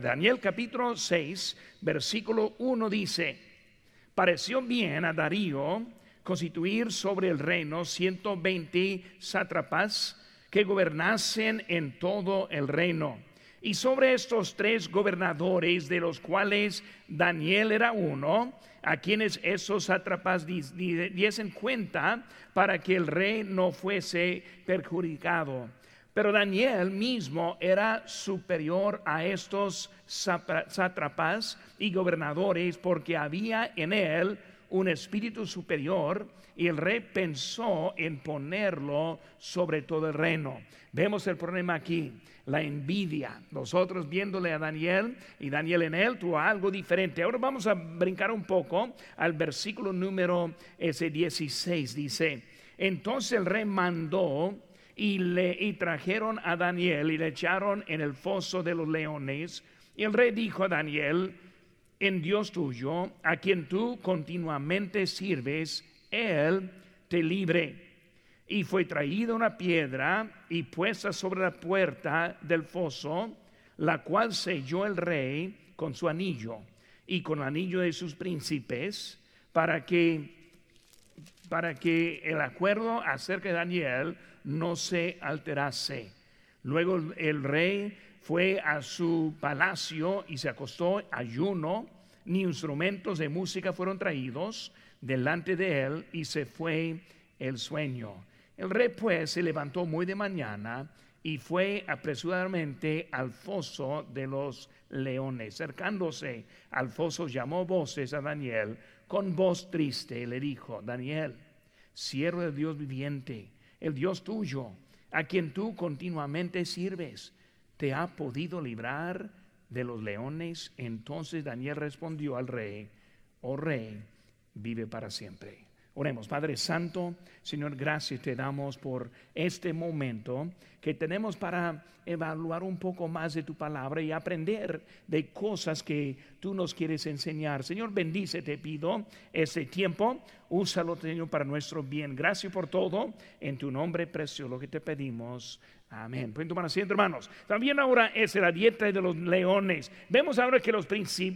Daniel capítulo 6, versículo 1 dice, pareció bien a Darío constituir sobre el reino 120 sátrapas que gobernasen en todo el reino. Y sobre estos tres gobernadores, de los cuales Daniel era uno, a quienes esos sátrapas diesen cuenta para que el rey no fuese perjudicado. Pero Daniel mismo era superior a estos sátrapas y gobernadores porque había en él un espíritu superior y el rey pensó en ponerlo sobre todo el reino. Vemos el problema aquí, la envidia. Nosotros viéndole a Daniel y Daniel en él tuvo algo diferente. Ahora vamos a brincar un poco al versículo número ese 16. Dice, entonces el rey mandó y le y trajeron a Daniel y le echaron en el foso de los leones. Y el rey dijo a Daniel, en Dios tuyo, a quien tú continuamente sirves, él te libre. Y fue traída una piedra y puesta sobre la puerta del foso, la cual selló el rey con su anillo y con el anillo de sus príncipes, para que para que el acuerdo acerca de Daniel no se alterase. Luego el rey fue a su palacio y se acostó ayuno, ni instrumentos de música fueron traídos delante de él y se fue el sueño. El rey pues se levantó muy de mañana y fue apresuradamente al foso de los leones. Cercándose al foso llamó voces a Daniel con voz triste le dijo, Daniel, siervo de Dios viviente, el Dios tuyo, a quien tú continuamente sirves, te ha podido librar de los leones. Entonces Daniel respondió al rey, oh rey, vive para siempre. Oremos, Padre Santo, Señor, gracias te damos por este momento que tenemos para evaluar un poco más de tu palabra y aprender de cosas que tú nos quieres enseñar. Señor, bendice, te pido, este tiempo, úsalo, Señor, para nuestro bien. Gracias por todo, en tu nombre precioso, lo que te pedimos. Amén. Pueden tomar asiento, hermanos. También ahora es la dieta de los leones. Vemos ahora que los,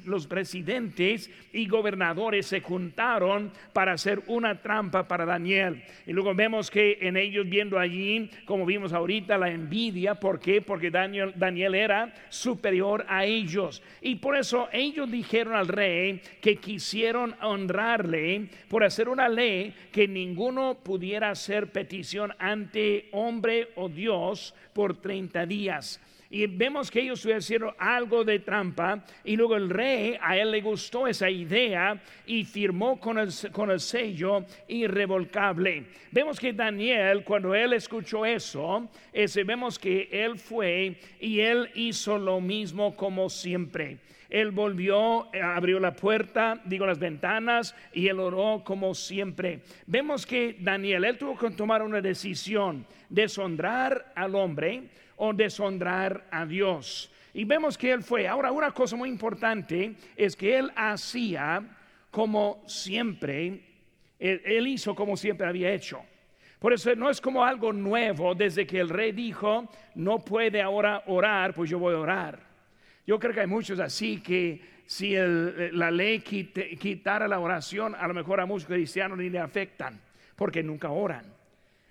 los presidentes y gobernadores se juntaron para hacer una trampa para Daniel. Y luego vemos que en ellos viendo allí, como vimos ahorita, la envidia. ¿Por qué? Porque Daniel, Daniel era superior a ellos. Y por eso ellos dijeron al rey que quisieron honrarle por hacer una ley que ninguno pudiera hacer petición ante hombre o Dios por 30 días. Y vemos que ellos hicieron algo de trampa y luego el rey, a él le gustó esa idea y firmó con el, con el sello irrevocable. Vemos que Daniel, cuando él escuchó eso, ese, vemos que él fue y él hizo lo mismo como siempre. Él volvió, eh, abrió la puerta, digo las ventanas, y él oró como siempre. Vemos que Daniel, él tuvo que tomar una decisión, deshonrar al hombre o deshonrar a Dios. Y vemos que él fue. Ahora, una cosa muy importante es que él hacía como siempre, él, hizo como siempre había hecho. Por eso no es como algo nuevo desde que el rey dijo, no puede ahora orar, pues yo voy a orar. Yo creo que hay muchos así que si la ley quitara la oración, a lo mejor a muchos cristianos ni le afectan, porque nunca oran.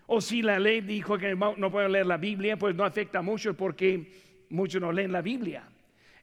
O si la ley dijo que no pueden leer la Biblia, pues no afecta mucho porque muchos no leen la Biblia.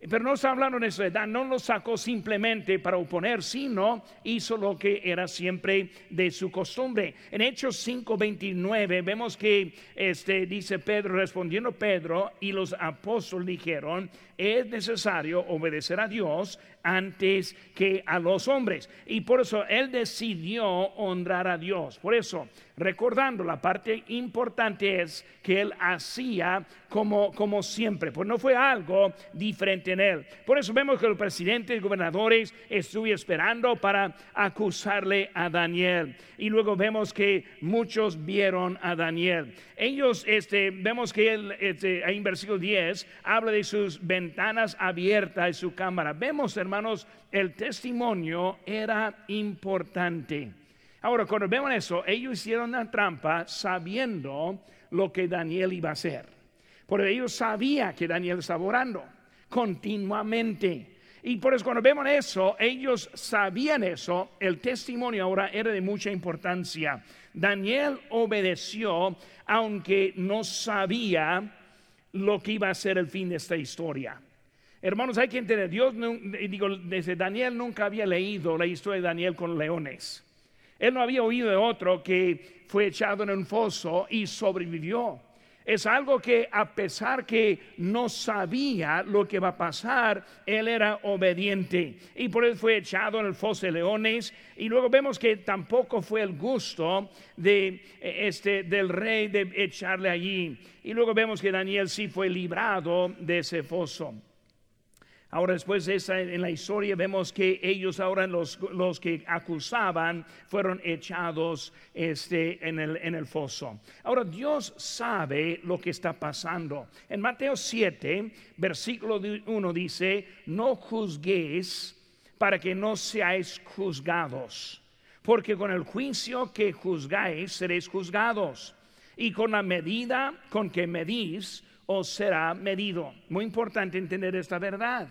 Pero no está hablando de eso, no lo sacó simplemente para oponer, sino hizo lo que era siempre de su costumbre. En Hechos 5:29 vemos que este, dice Pedro, respondiendo Pedro y los apóstoles dijeron, es necesario obedecer a Dios antes que a los hombres. Y por eso él decidió honrar a Dios. Por eso, recordando, la parte importante es que él hacía como, como siempre, pues no fue algo diferente en él. Por eso vemos que los presidentes y gobernadores estuvieron esperando para acusarle a Daniel. Y luego vemos que muchos vieron a Daniel. Ellos, este, vemos que él, este, en versículo 10, habla de sus ventanas abiertas y su cámara. Vemos, hermanos, el testimonio era importante. Ahora, cuando vemos eso, ellos hicieron una trampa sabiendo lo que Daniel iba a hacer. Porque ellos sabían que Daniel estaba orando. continuamente. Y por eso cuando vemos eso, ellos sabían eso, el testimonio ahora era de mucha importancia. Daniel obedeció aunque no sabía lo que iba a ser el fin de esta historia. Hermanos, hay que entender, Dios, digo, desde Daniel nunca había leído la historia de Daniel con leones. Él no había oído de otro que fue echado en un foso y sobrevivió. Es algo que a pesar que no sabía lo que va a pasar, él era obediente y por eso fue echado en el foso de leones. Y luego vemos que tampoco fue el gusto de, este, del rey de echarle allí. Y luego vemos que Daniel sí fue librado de ese foso. Ahora después de esa, en la historia vemos que ellos ahora los, los que acusaban fueron echados este, en, el, en el foso. Ahora Dios sabe lo que está pasando. En Mateo 7, versículo 1 dice, no juzguéis para que no seáis juzgados, porque con el juicio que juzgáis seréis juzgados, y con la medida con que medís os será medido. Muy importante entender esta verdad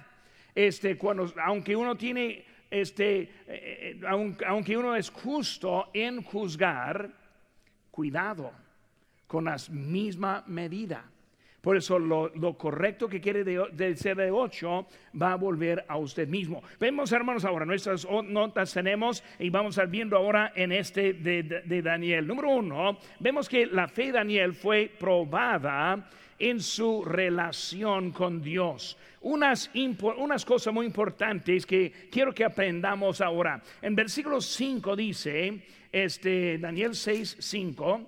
este, cuando, aunque uno tiene, este, eh, eh, aunque uno es justo en juzgar, cuidado con la misma medida. Por eso lo, correcto que quiere de, ser de 8 va a volver a usted mismo. Vemos, hermanos, ahora nuestras notas tenemos y vamos a ir viendo ahora en este de, de Daniel. Número uno, vemos que la fe de Daniel fue probada en su relación con Dios. Unas, unas cosas muy importantes que quiero que aprendamos ahora. En versículo 5 dice, este, Daniel 6, 5, mm, eh,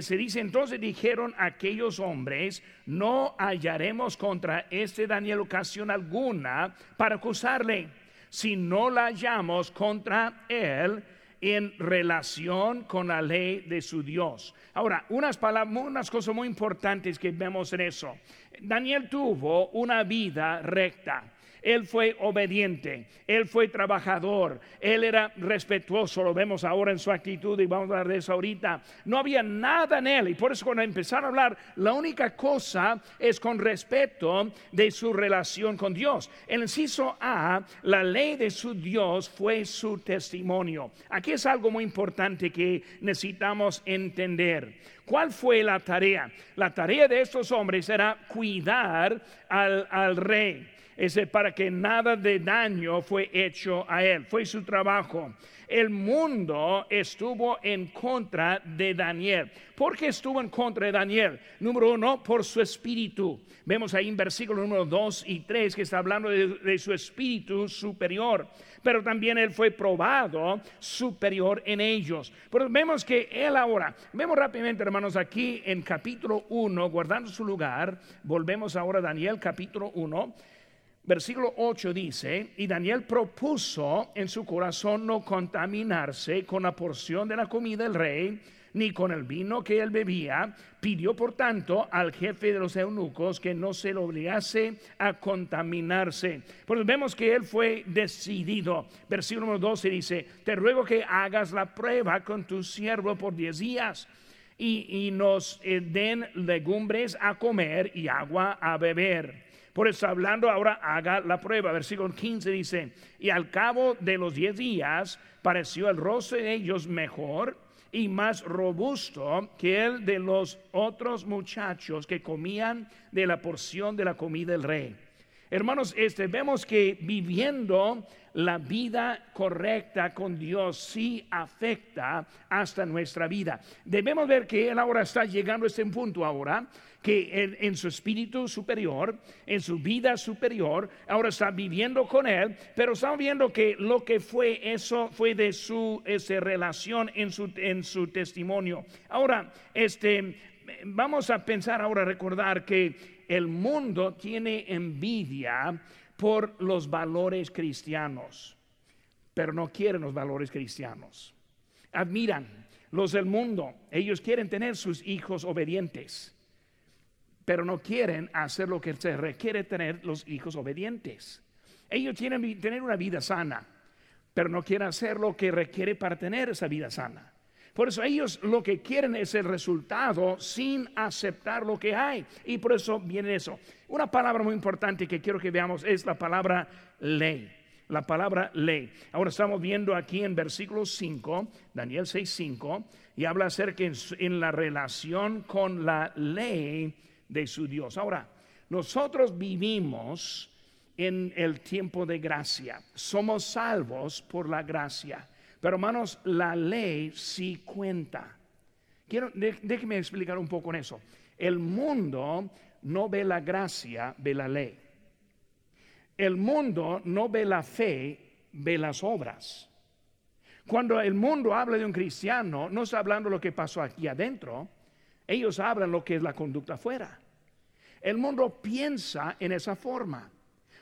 se dice, entonces dijeron aquellos hombres, no hallaremos contra este Daniel ocasión alguna para acusarle, si no la hallamos contra él en relación con la ley de su Dios. Ahora, unas, palabras, unas cosas muy importantes que vemos en eso. Daniel tuvo una vida recta. Él fue obediente, él fue trabajador, él era respetuoso, lo vemos ahora en su actitud y vamos a hablar de eso ahorita. No había nada en él y por eso cuando empezaron a hablar, la única cosa es con respeto de su relación con Dios. El inciso A, la ley de su Dios fue su testimonio. Aquí es algo muy importante que necesitamos entender. ¿Cuál fue la tarea? La tarea de estos hombres era cuidar al, al rey ese para que nada de daño fue hecho a él. Fue su trabajo. El mundo estuvo en contra de Daniel. ¿Por qué estuvo en contra de Daniel? Número uno, por su espíritu. Vemos ahí en versículo número dos y tres que está hablando de, su espíritu superior. Pero también él fue probado superior en ellos. Pero vemos que él ahora, vemos rápidamente hermanos aquí en capítulo 1, guardando su lugar, volvemos ahora a Daniel capítulo 1 Versículo 8 dice, y Daniel propuso en su corazón no contaminarse con la porción de la comida del rey, ni con el vino que él bebía. Pidió, por tanto, al jefe de los eunucos que no se lo obligase a contaminarse. Pues vemos que él fue decidido. Versículo 12 dice, te ruego que hagas la prueba con tu siervo por diez días. Y, nos eh, den legumbres a comer y agua a beber por eso hablando ahora, haga la prueba. Versículo 15 dice, y al cabo de los diez días pareció el rostro de ellos mejor y más robusto que el de los otros muchachos que comían de la porción de la comida del rey. Hermanos, este, vemos que viviendo la vida correcta con Dios sí afecta hasta nuestra vida. Debemos ver que Él ahora está llegando a este punto ahora, que en, su espíritu superior, en su vida superior, ahora está viviendo con Él, pero estamos viendo que lo que fue eso fue de su esa relación en su, en su testimonio. Ahora, este, vamos a pensar ahora, recordar que el mundo tiene envidia por los valores cristianos, pero no quieren los valores cristianos. Admiran los del mundo, ellos quieren tener sus hijos obedientes, pero no quieren hacer lo que se requiere tener los hijos obedientes. Ellos quieren tener una vida sana, pero no quieren hacer lo que requiere para tener esa vida sana. Por eso ellos lo que quieren es el resultado sin aceptar lo que hay. Y por eso viene eso. Una palabra muy importante que quiero que veamos es la palabra ley. La palabra ley. Ahora estamos viendo aquí en versículo 5, Daniel 6, 5, y habla acerca en, en la relación con la ley de su Dios. Ahora, nosotros vivimos en el tiempo de gracia. Somos salvos por la gracia. Pero hermanos, la ley sí cuenta. Quiero, déjeme explicar un poco en eso. El mundo no ve la gracia, ve la ley. El mundo no ve la fe, ve las obras. Cuando el mundo habla de un cristiano, no está hablando lo que pasó aquí adentro, ellos hablan lo que es la conducta afuera. El mundo piensa en esa forma.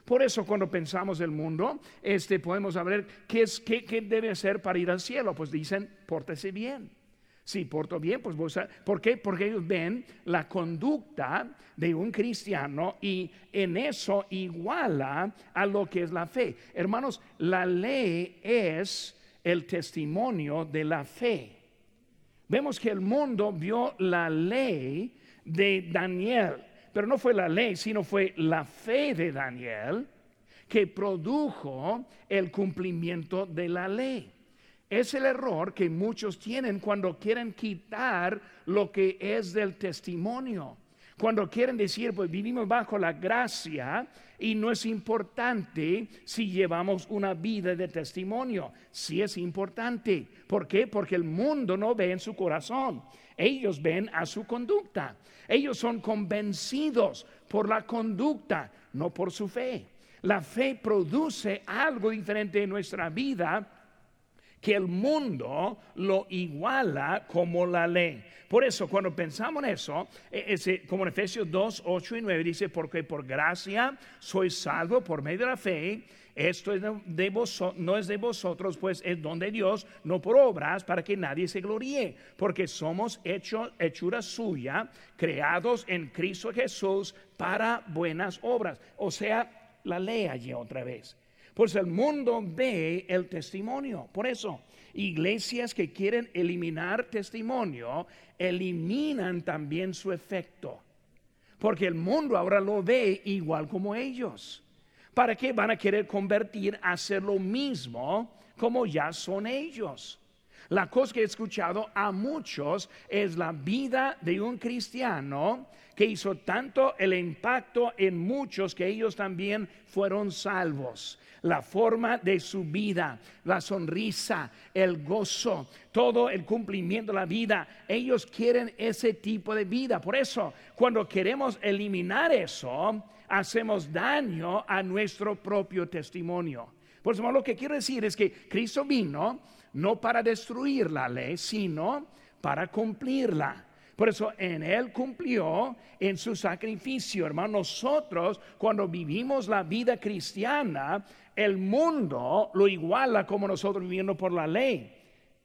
Por eso cuando pensamos el mundo, este, podemos saber qué, es, qué, debe hacer para ir al cielo. Pues dicen, pórtese bien. Si porto bien, pues vos, ¿por qué? Porque ellos ven la conducta de un cristiano y en eso iguala a lo que es la fe. Hermanos, la ley es el testimonio de la fe. Vemos que el mundo vio la ley de Daniel pero no fue la ley, sino fue la fe de Daniel que produjo el cumplimiento de la ley. Es el error que muchos tienen cuando quieren quitar lo que es del testimonio. Cuando quieren decir, pues vivimos bajo la gracia y no es importante si llevamos una vida de testimonio. Sí es importante. ¿Por qué? Porque el mundo no ve en su corazón. Ellos ven a su conducta. Ellos son convencidos por la conducta, no por su fe. La fe produce algo diferente en nuestra vida que el mundo lo iguala como la ley. Por eso, cuando pensamos en eso, e, como en Efesios 2, 8 y 9 dice, porque por gracia soy salvo por medio de la fe esto no es de vosotros, pues es don de Dios, no por obras, para que nadie se gloríe, porque somos hecho, hechura suya, creados en Cristo Jesús para buenas obras. O sea, la ley allí otra vez. Pues el mundo ve el testimonio. Por eso, iglesias que quieren eliminar testimonio, eliminan también su efecto. Porque el mundo ahora lo ve igual como ellos. ¿Para qué van a querer convertir a hacer lo mismo como ya son ellos? La cosa que he escuchado a muchos es la vida de un cristiano que hizo tanto el impacto en muchos que ellos también fueron salvos. La forma de su vida, la sonrisa, el gozo, todo el cumplimiento de la vida. Ellos quieren ese tipo de vida. Por eso, cuando queremos eliminar eso, hacemos daño a nuestro propio testimonio. Por eso lo que quiero decir es que Cristo vino no para destruir la ley, sino para cumplirla. Por eso en Él cumplió en su sacrificio, hermano. Nosotros, cuando vivimos la vida cristiana, el mundo lo iguala como nosotros viviendo por la ley,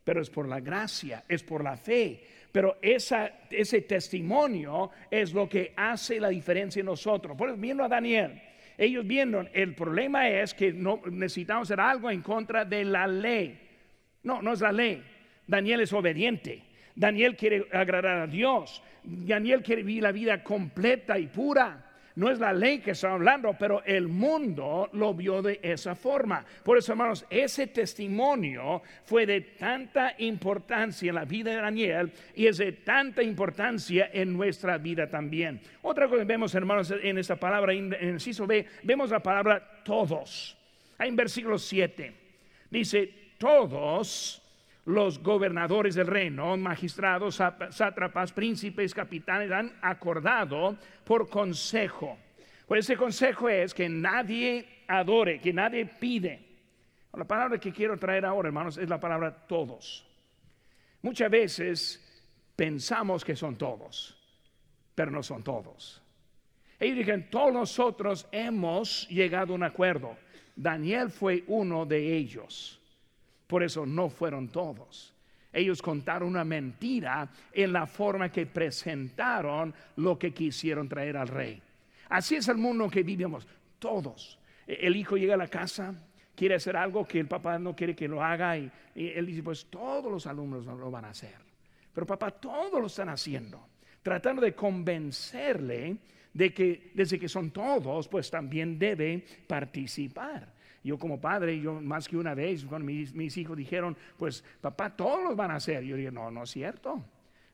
pero es por la gracia, es por la fe. Pero ese testimonio es lo que hace la diferencia en nosotros. Por eso, viendo a Daniel, ellos viendo, el problema es que no necesitamos hacer algo en contra de la ley. No, no es la ley. Daniel es obediente. Daniel quiere agradar a Dios. Daniel quiere vivir la vida completa y pura. No es la ley que está hablando, pero el mundo lo vio de esa forma. Por eso, hermanos, ese testimonio fue de tanta importancia en la vida de Daniel y es de tanta importancia en nuestra vida también. Otra cosa que vemos, hermanos, en esta palabra, en el inciso B, vemos la palabra todos. Hay en versículo 7. Dice, todos los gobernadores del reino, magistrados, sátrapas, príncipes, capitanes han acordado por consejo. Pues ese consejo es que nadie adore, que nadie pide. La palabra que quiero traer ahora, hermanos, es la palabra todos. Muchas veces pensamos que son todos, pero no son todos. Ellos dijeron, todos nosotros hemos llegado a un acuerdo. Daniel fue uno de ellos. Por eso no fueron todos. Ellos contaron una mentira en la forma que presentaron lo que quisieron traer al rey. Así es el mundo que vivimos. Todos. El hijo llega a la casa, quiere hacer algo que el papá no quiere que lo haga y, él dice, pues todos los alumnos lo van a hacer. Pero papá, todos lo están haciendo, tratando de convencerle de que desde que son todos, pues también debe participar. Yo como padre, yo más que una vez, cuando mis, mis hijos dijeron, pues papá, todos lo van a hacer. Yo dije, no, no es cierto.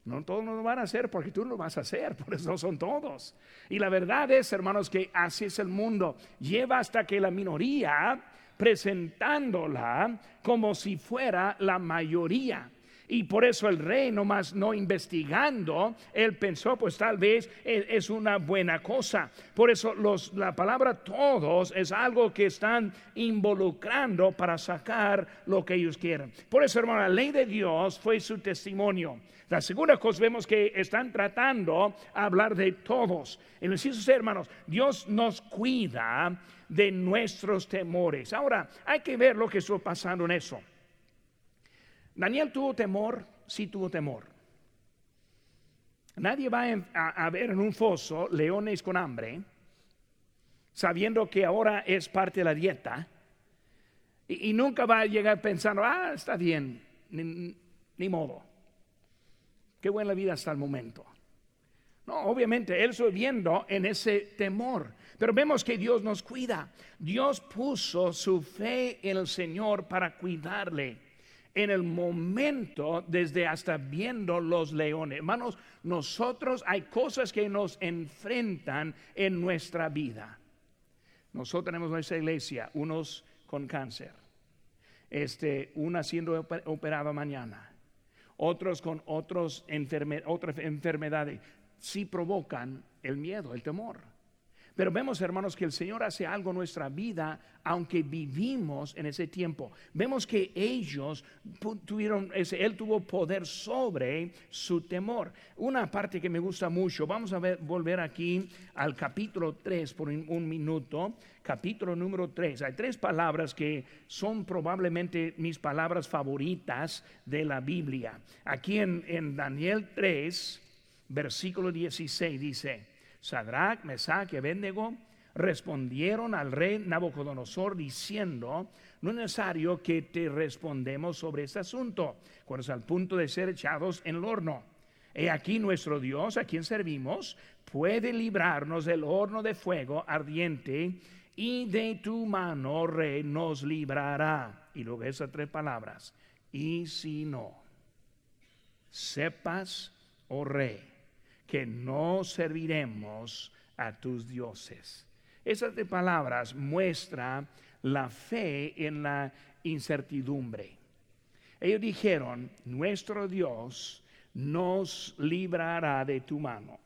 No todos lo van a hacer porque tú lo vas a hacer, por eso son todos. Y la verdad es, hermanos, que así es el mundo. Lleva hasta que la minoría presentándola como si fuera la mayoría. Y por eso el rey, nomás no investigando, él pensó, pues tal vez es una buena cosa. Por eso los, la palabra todos es algo que están involucrando para sacar lo que ellos quieren. Por eso, hermano, la ley de Dios fue su testimonio. La segunda cosa vemos que están tratando a hablar de todos. En hermanos, Dios nos cuida de nuestros temores. Ahora, hay que ver lo que estuvo pasando en eso. Daniel tuvo temor, sí tuvo temor. Nadie va a, ver en un foso leones con hambre, sabiendo que ahora es parte de la dieta, y, nunca va a llegar pensando, ah, está bien, ni, modo. Qué buena vida hasta el momento. No, obviamente él estoy viendo en ese temor. Pero vemos que Dios nos cuida. Dios puso su fe en el Señor para cuidarle en el momento desde hasta viendo los leones. Hermanos, nosotros hay cosas que nos enfrentan en nuestra vida. Nosotros tenemos nuestra iglesia, unos con cáncer, este, una siendo operada mañana, otros con otros otras enfermedades, sí provocan el miedo, el temor. Pero vemos, hermanos, que el Señor hace algo en nuestra vida, aunque vivimos en ese tiempo. Vemos que ellos tuvieron, ese, Él tuvo poder sobre su temor. Una parte que me gusta mucho, vamos a ver, volver aquí al capítulo 3 por un, minuto. Capítulo número 3. Hay tres palabras que son probablemente mis palabras favoritas de la Biblia. Aquí en, en Daniel 3, versículo 16 dice. Sadrach, Mesach y Abednego respondieron al rey Nabucodonosor diciendo, no es necesario que te respondemos sobre este asunto, cuando es al punto de ser echados en el horno. He aquí nuestro Dios, a quien servimos, puede librarnos del horno de fuego ardiente y de tu mano, rey, nos librará. Y luego esas tres palabras, y si no, sepas, oh rey, que no serviremos a tus dioses. Esas palabras muestran la fe en la incertidumbre. Ellos dijeron, nuestro Dios nos librará de tu mano.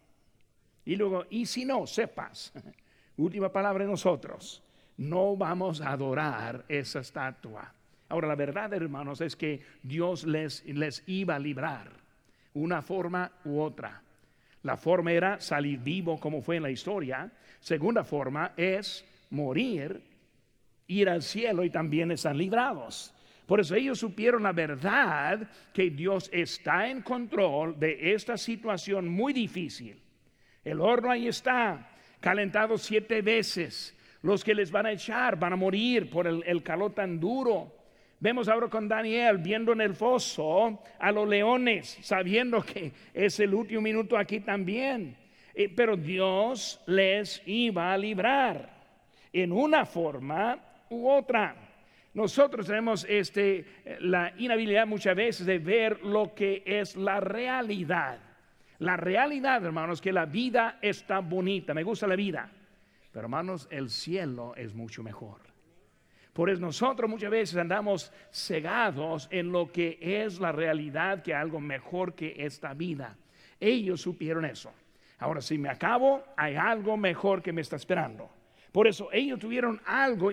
Y luego, y si no, sepas, última palabra de nosotros, no vamos a adorar esa estatua. Ahora, la verdad, hermanos, es que Dios les, les iba a librar, una forma u otra. La forma era salir vivo como fue en la historia. Segunda forma es morir, ir al cielo y también están librados. Por eso ellos supieron la verdad que Dios está en control de esta situación muy difícil. El horno ahí está, calentado siete veces. Los que les van a echar van a morir por el, el calor tan duro. Vemos ahora con Daniel viendo en el foso a los leones, sabiendo que es el último minuto aquí también. Eh, pero Dios les iba a librar en una forma u otra. Nosotros tenemos este, la inhabilidad muchas veces de ver lo que es la realidad. La realidad, hermanos, que la vida está bonita. Me gusta la vida. Pero, hermanos, el cielo es mucho mejor. Por eso nosotros muchas veces andamos cegados en lo que es la realidad, que algo mejor que esta vida. Ellos supieron eso. Ahora, si me acabo, hay algo mejor que me está esperando. Por eso ellos tuvieron algo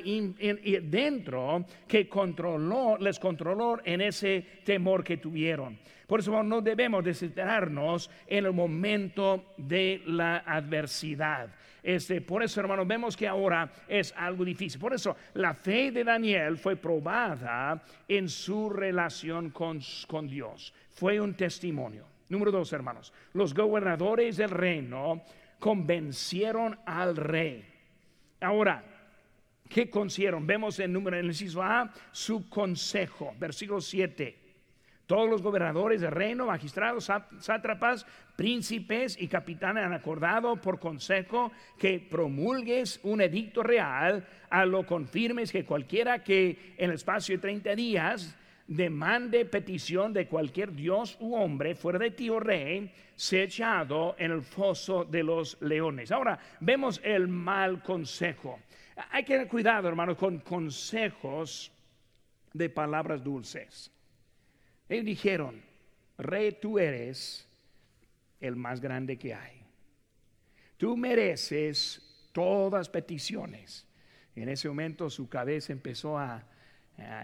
dentro que controló, les controló en ese temor que tuvieron. Por eso no debemos desesperarnos en el momento de la adversidad. Este, por eso, hermanos, vemos que ahora es algo difícil. Por eso, la fe de Daniel fue probada en su relación con, con Dios. Fue un testimonio. Número dos, hermanos. Los gobernadores del reino convencieron al rey. Ahora, ¿Qué consiguieron? Vemos en número en el inciso A su consejo, versículo 7. Todos los gobernadores del reino, magistrados, sátrapas, príncipes y capitanes han acordado por consejo que promulgues un edicto real, a lo confirmes que cualquiera que en el espacio de 30 días demande petición de cualquier dios u hombre fuera de ti, oh rey, se echado en el foso de los leones. Ahora vemos el mal consejo. Hay que tener cuidado, hermano, con consejos de palabras dulces. Ellos dijeron, rey, tú eres el más grande que hay. Tú mereces todas peticiones. En ese momento su cabeza empezó a,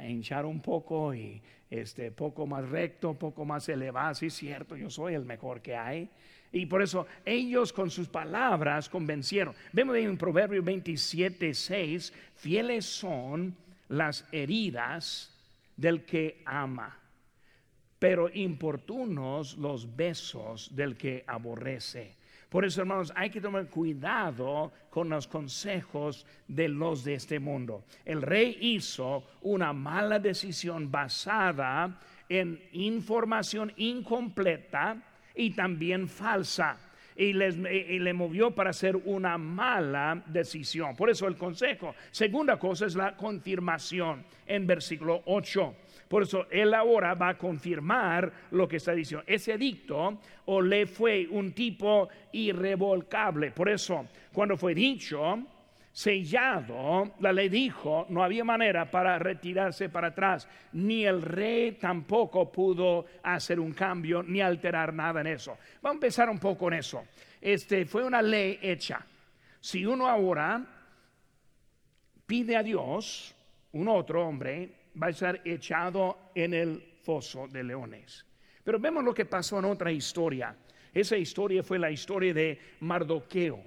hinchar un poco y este poco más recto, poco más elevado. Sí, cierto, yo soy el mejor que hay. Y por eso ellos con sus palabras convencieron. Vemos en Proverbio 27, 6, fieles son las heridas del que ama pero importunos los besos del que aborrece. Por eso, hermanos, hay que tomar cuidado con los consejos de los de este mundo. El rey hizo una mala decisión basada en información incompleta y también falsa. Y, le movió para hacer una mala decisión. Por eso el consejo. Segunda cosa es la confirmación en versículo 8. Por eso él ahora va a confirmar lo que está diciendo. Ese edicto o le fue un tipo irrevocable. Por eso, cuando fue dicho, sellado, la ley dijo, no había manera para retirarse para atrás, ni el rey tampoco pudo hacer un cambio ni alterar nada en eso. Vamos a empezar un poco en eso. Este fue una ley hecha. Si uno ahora pide a Dios, un otro hombre, va a ser echado en el foso de leones. Pero vemos lo que pasó en otra historia. Esa historia fue la historia de Mardoqueo.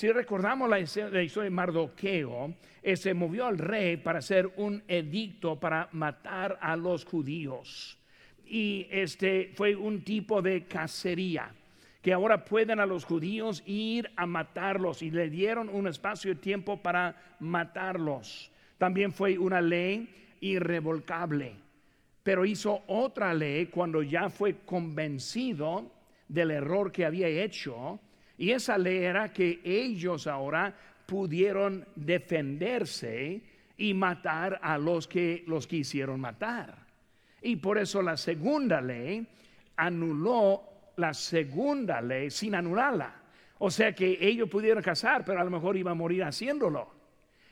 Si recordamos la, historia de Mardoqueo, eh, se movió al rey para hacer un edicto para matar a los judíos. Y este fue un tipo de cacería que ahora pueden a los judíos ir a matarlos y le dieron un espacio de tiempo para matarlos. También fue una ley irrevocable. Pero hizo otra ley cuando ya fue convencido del error que había hecho. Y esa ley era que ellos ahora pudieron defenderse y matar a los que los quisieron matar. Y por eso la segunda ley anuló la segunda ley sin anularla. O sea que ellos pudieron casar, pero a lo mejor iba a morir haciéndolo.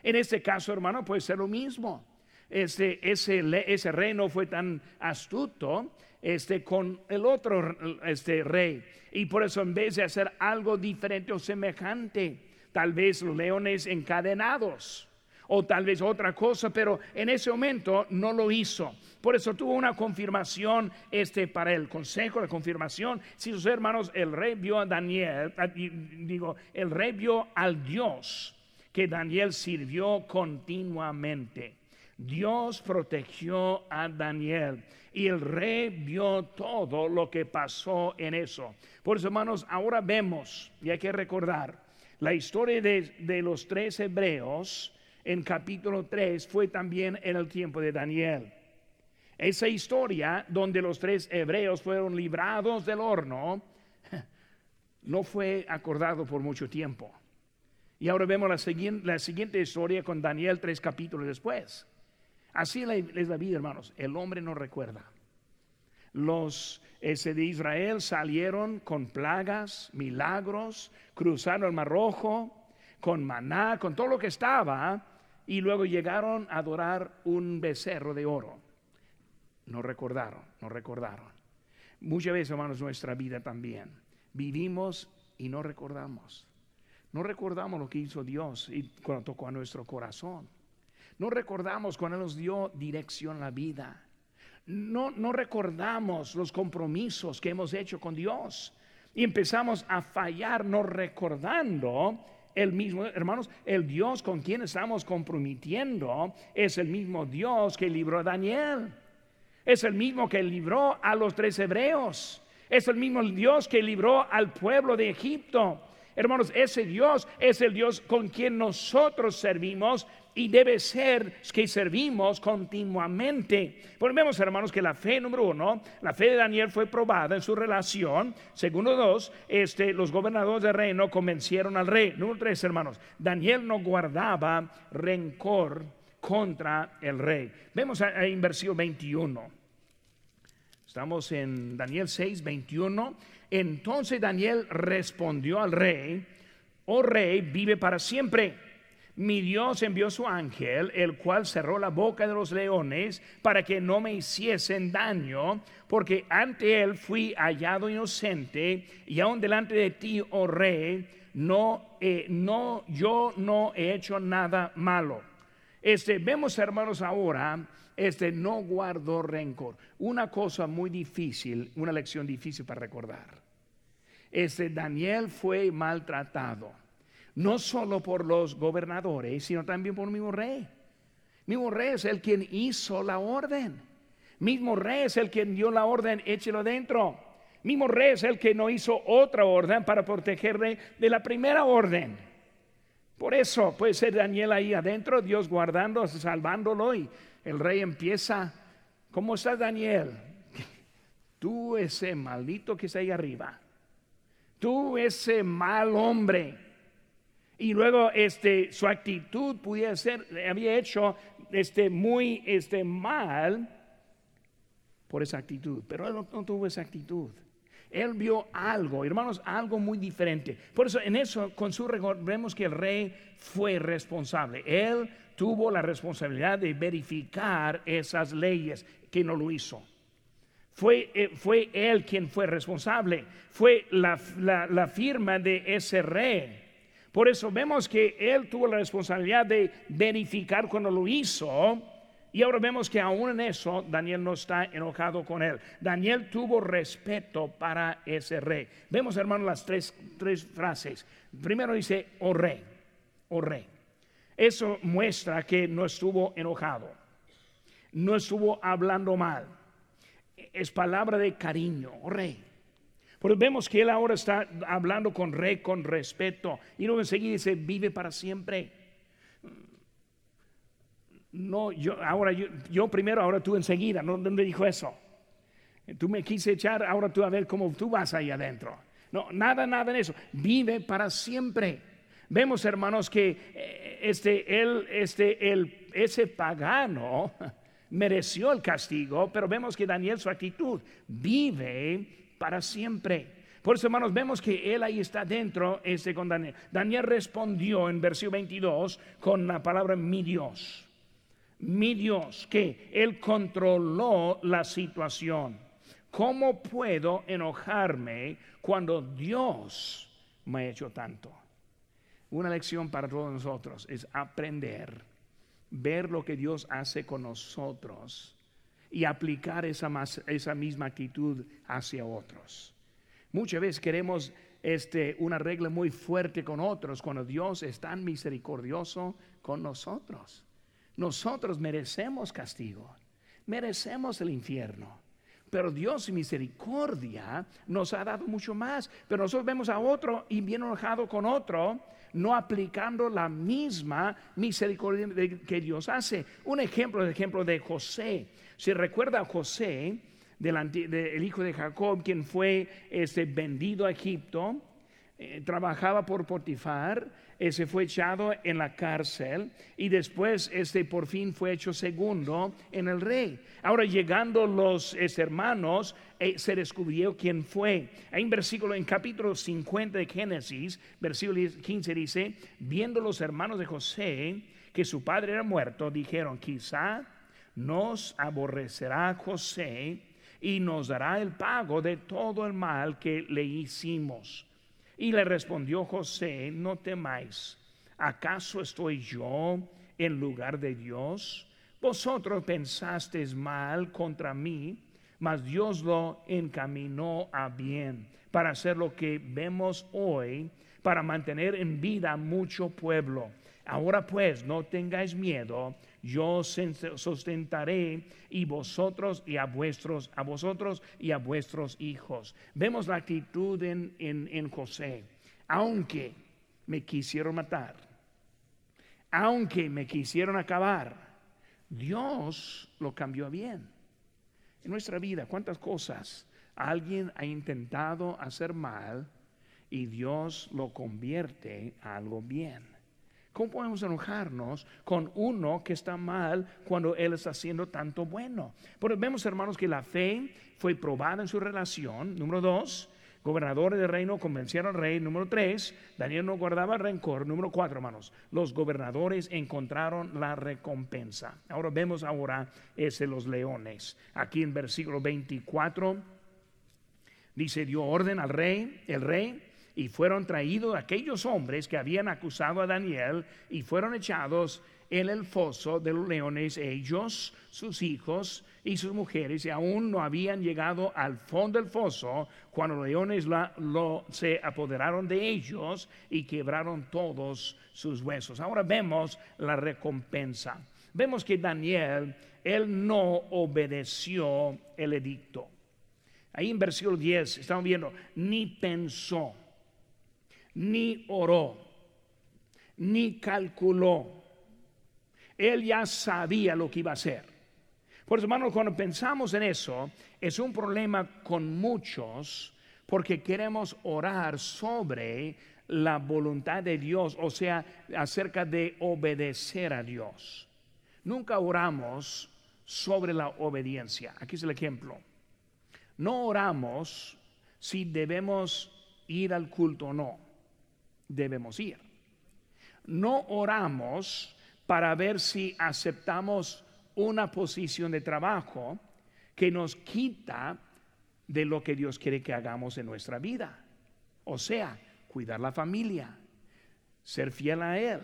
En este caso, hermano, puede ser lo mismo este, ese, ese rey no fue tan astuto este, con el otro este, rey. Y por eso en vez de hacer algo diferente o semejante, tal vez los leones encadenados o tal vez otra cosa, pero en ese momento no lo hizo. Por eso tuvo una confirmación este para el consejo, de confirmación. Si sus hermanos, el rey vio a Daniel, digo, el rey vio al Dios que Daniel sirvió continuamente. Dios protegió a Daniel y el rey vio todo lo que pasó en eso. Por eso, hermanos, ahora vemos, y hay que recordar, la historia de, los tres hebreos en capítulo 3 fue también en el tiempo de Daniel. Esa historia donde los tres hebreos fueron librados del horno no fue acordado por mucho tiempo. Y ahora vemos la, siguiente, la siguiente historia con Daniel tres capítulos después. Así es la vida, hermanos. El hombre no recuerda. Los de Israel salieron con plagas, milagros, cruzaron el Mar Rojo, con maná, con todo lo que estaba, y luego llegaron a adorar un becerro de oro. No recordaron, no recordaron. Muchas veces, hermanos, nuestra vida también. Vivimos y no recordamos. No recordamos lo que hizo Dios y cuando tocó a nuestro corazón. No recordamos cuando nos dio dirección a la vida. No, no recordamos los compromisos que hemos hecho con Dios. Y empezamos a fallar no recordando el mismo, hermanos, el Dios con quien estamos comprometiendo es el mismo Dios que libró a Daniel. Es el mismo que libró a los tres hebreos. Es el mismo Dios que libró al pueblo de Egipto. Hermanos, ese Dios es el Dios con quien nosotros servimos y debe ser que servimos continuamente. Pues vemos, hermanos, que la fe número uno, la fe de Daniel fue probada en su relación. Segundo dos, este, los gobernadores del reino convencieron al rey. Número tres, hermanos, Daniel no guardaba rencor contra el rey. Vemos en versículo 21. Estamos en Daniel 6, 21. Entonces Daniel respondió al rey, oh rey, vive para siempre. Mi Dios envió su ángel, el cual cerró la boca de los leones para que no me hiciesen daño, porque ante él fui hallado inocente y aún delante de ti, oh rey, eh, no, yo no he hecho nada malo. Este, vemos hermanos ahora este no guardó rencor. Una cosa muy difícil, una lección difícil para recordar. Este Daniel fue maltratado, no solo por los gobernadores, sino también por mismo rey. Mismo rey es el quien hizo la orden. Mismo rey es el quien dio la orden, échelo dentro. Mismo rey es el que no hizo otra orden para protegerle de la primera orden. Por eso puede ser Daniel ahí adentro, Dios guardando, salvándolo y el rey empieza, ¿cómo está Daniel? Tú ese maldito que está ahí arriba, tú ese mal hombre. Y luego este, su actitud pudiera ser, había hecho este, muy este, mal por esa actitud, pero él no, tuvo esa actitud. Él vio algo, hermanos, algo muy diferente. Por eso en eso, con su vemos que el rey fue responsable. Él tuvo la responsabilidad de verificar esas leyes, que no lo hizo. Fue, eh, fue él quien fue responsable, fue la, la firma de ese rey. Por eso vemos que él tuvo la responsabilidad de verificar cuando lo hizo. Y ahora vemos que aún en eso Daniel no está enojado con él. Daniel tuvo respeto para ese rey. Vemos, hermano, las tres, tres frases. Primero dice, oh rey, oh rey. Eso muestra que no estuvo enojado, no estuvo hablando mal. Es palabra de cariño, oh rey. Pero vemos que él ahora está hablando con rey con respeto. Y luego enseguida dice, vive para siempre. No, yo ahora yo, primero, ahora tú enseguida. No, me dijo eso. Tú me quise echar, ahora tú a ver cómo tú vas ahí adentro. No, nada, nada de eso. Vive para siempre. Vemos, hermanos, que eh, este, él, este, ese pagano mereció el castigo, pero vemos que Daniel, su actitud, vive para siempre. Por eso, hermanos, vemos que él ahí está dentro este, con Daniel. Daniel respondió en versículo 22 con la palabra mi Dios. Mi Dios, que él controló la situación. ¿Cómo puedo enojarme cuando Dios me ha hecho tanto? Una lección para todos nosotros es aprender, ver lo que Dios hace con nosotros y aplicar esa, esa misma actitud hacia otros. Muchas veces queremos este, una regla muy fuerte con otros cuando Dios es tan misericordioso con nosotros. Nosotros merecemos castigo, merecemos el infierno. Pero Dios misericordia nos ha dado mucho más. Pero nosotros vemos a otro y bien enojado con otro no aplicando la misma misericordia que Dios hace. Un ejemplo, el ejemplo de José. Si recuerda a José, del, hijo de Jacob, quien fue este, vendido a Egipto, eh, trabajaba por Potifar, ese fue echado en la cárcel y después este por fin fue hecho segundo en el rey. Ahora llegando los hermanos, eh, se descubrió quién fue. Hay un versículo en capítulo 50 de Génesis, versículo 15 dice, viendo los hermanos de José que su padre era muerto, dijeron, quizá nos aborrecerá José y nos dará el pago de todo el mal que le hicimos. Y le respondió José, no temáis, ¿acaso estoy yo en lugar de Dios? Vosotros pensasteis mal contra mí, mas Dios lo encaminó a bien para hacer lo que vemos hoy, para mantener en vida mucho pueblo. Ahora pues, no tengáis miedo, yo sustentaré y vosotros y a vuestros, a vosotros y a vuestros hijos. Vemos la actitud en, José. Aunque me quisieron matar, aunque me quisieron acabar, Dios lo cambió bien. En nuestra vida, ¿cuántas cosas alguien ha intentado hacer mal y Dios lo convierte a algo bien? ¿Cómo podemos enojarnos con uno que está mal cuando Él está haciendo tanto bueno? Pero vemos, hermanos, que la fe fue probada en su relación. Número dos, gobernadores del reino convencieron al rey. Número tres, Daniel no guardaba rencor. Número cuatro, hermanos, los gobernadores encontraron la recompensa. Ahora vemos ahora ese los leones. Aquí en versículo 24 dice, dio orden al rey, el rey y fueron traídos aquellos hombres que habían acusado a Daniel y fueron echados en el foso de los leones, ellos, sus hijos y sus mujeres, y aún no habían llegado al fondo del foso cuando los leones se apoderaron de ellos y quebraron todos sus huesos. Ahora vemos la recompensa. Vemos que Daniel, él no obedeció el edicto. Ahí en versículo 10 estamos viendo, ni pensó ni oró, ni calculó. Él ya sabía lo que iba a hacer. Por eso, hermanos, cuando pensamos en eso, es un problema con muchos porque queremos orar sobre la voluntad de Dios, o sea, acerca de obedecer a Dios. Nunca oramos sobre la obediencia. Aquí es el ejemplo. No oramos si debemos ir al culto o no debemos ir. No oramos para ver si aceptamos una posición de trabajo que nos quita de lo que Dios quiere que hagamos en nuestra vida. O sea, cuidar la familia, ser fiel a Él.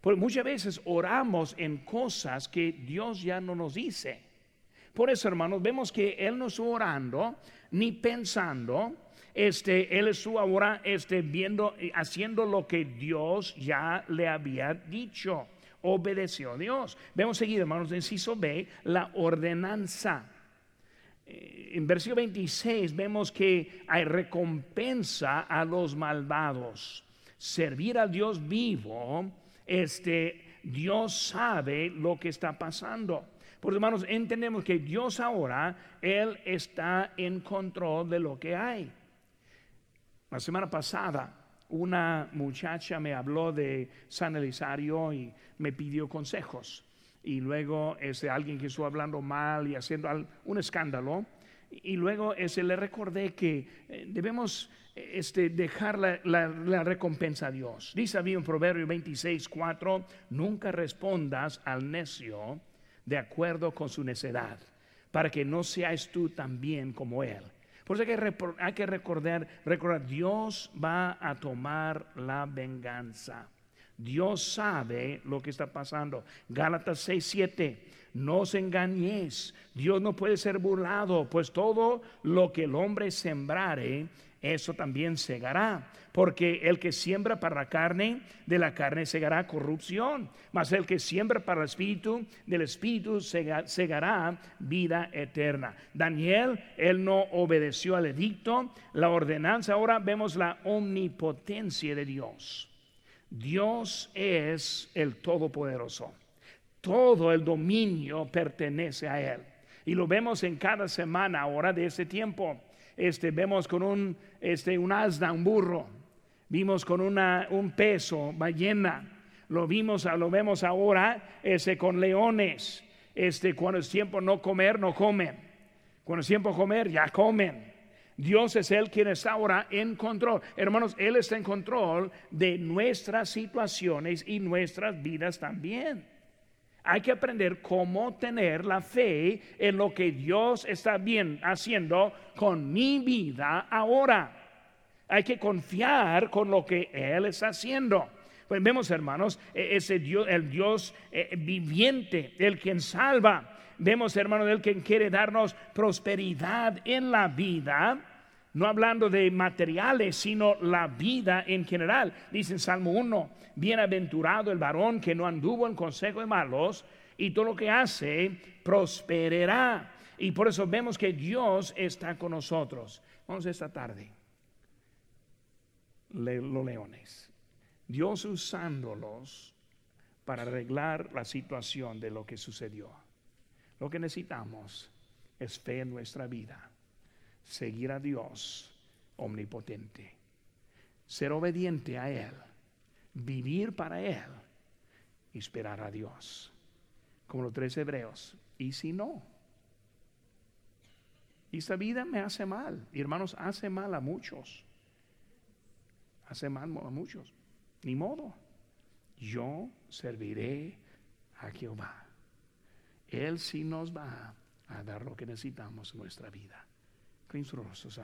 Porque muchas veces oramos en cosas que Dios ya no nos dice. Por eso, hermanos, vemos que Él no está orando ni pensando este, él estuvo ahora este, viendo, haciendo lo que Dios ya le había dicho. Obedeció a Dios. Vemos seguir, hermanos, en Ciso B, la ordenanza. Eh, en versículo 26 vemos que hay recompensa a los malvados. Servir a Dios vivo, este, Dios sabe lo que está pasando. Por hermanos, entendemos que Dios ahora, Él está en control de lo que hay. La semana pasada una muchacha me habló de San Elisario y me pidió consejos. Y luego ese, alguien que estuvo hablando mal y haciendo un escándalo. Y luego ese, le recordé que eh, debemos este, dejar la, la, recompensa a Dios. Dice a mí en Proverbio 26, 4, nunca respondas al necio de acuerdo con su necedad, para que no seas tú también como él. Por eso hay que, hay que recordar, recordar, Dios va a tomar la venganza. Dios sabe lo que está pasando. Gálatas 6, 7. No os engañéis. Dios no puede ser burlado, pues todo lo que el hombre sembrare, eso también segará. Porque el que siembra para la carne, de la carne segará corrupción. Mas el que siembra para el espíritu, del espíritu segará vida eterna. Daniel, él no obedeció al edicto, la ordenanza. Ahora vemos la omnipotencia de Dios. Dios es el Todopoderoso. Todo el dominio pertenece a Él. Y lo vemos en cada semana ahora de ese tiempo este, vemos con un, este, un asna, un burro, vimos con una, un peso, ballena, lo vimos, lo vemos ahora ese, con leones, este, cuando es tiempo no comer, no comen, cuando es tiempo comer, ya comen. Dios es el quien está ahora en control. Hermanos, Él está en control de nuestras situaciones y nuestras vidas también. Hay que aprender cómo tener la fe en lo que Dios está bien haciendo con mi vida ahora. Hay que confiar con lo que Él está haciendo. Pues vemos, hermanos, e, ese Dios, el Dios eh, viviente, el quien salva. Vemos, hermanos, el quien quiere darnos prosperidad en la vida no hablando de materiales, sino la vida en general. Dice en Salmo 1, bienaventurado el varón que no anduvo en consejo de malos y todo lo que hace prosperará. Y por eso vemos que Dios está con nosotros. Vamos esta tarde. los leones. Dios usándolos para arreglar la situación de lo que sucedió. Lo que necesitamos es fe en nuestra vida, seguir a Dios omnipotente, ser obediente a Él, vivir para Él y esperar a Dios, como los tres hebreos. Y si no, esta vida me hace mal, y hermanos, hace mal a muchos, hace mal a muchos, ni modo, yo serviré a Jehová. Él sí nos va a dar lo que necesitamos en nuestra vida. Con sus rostros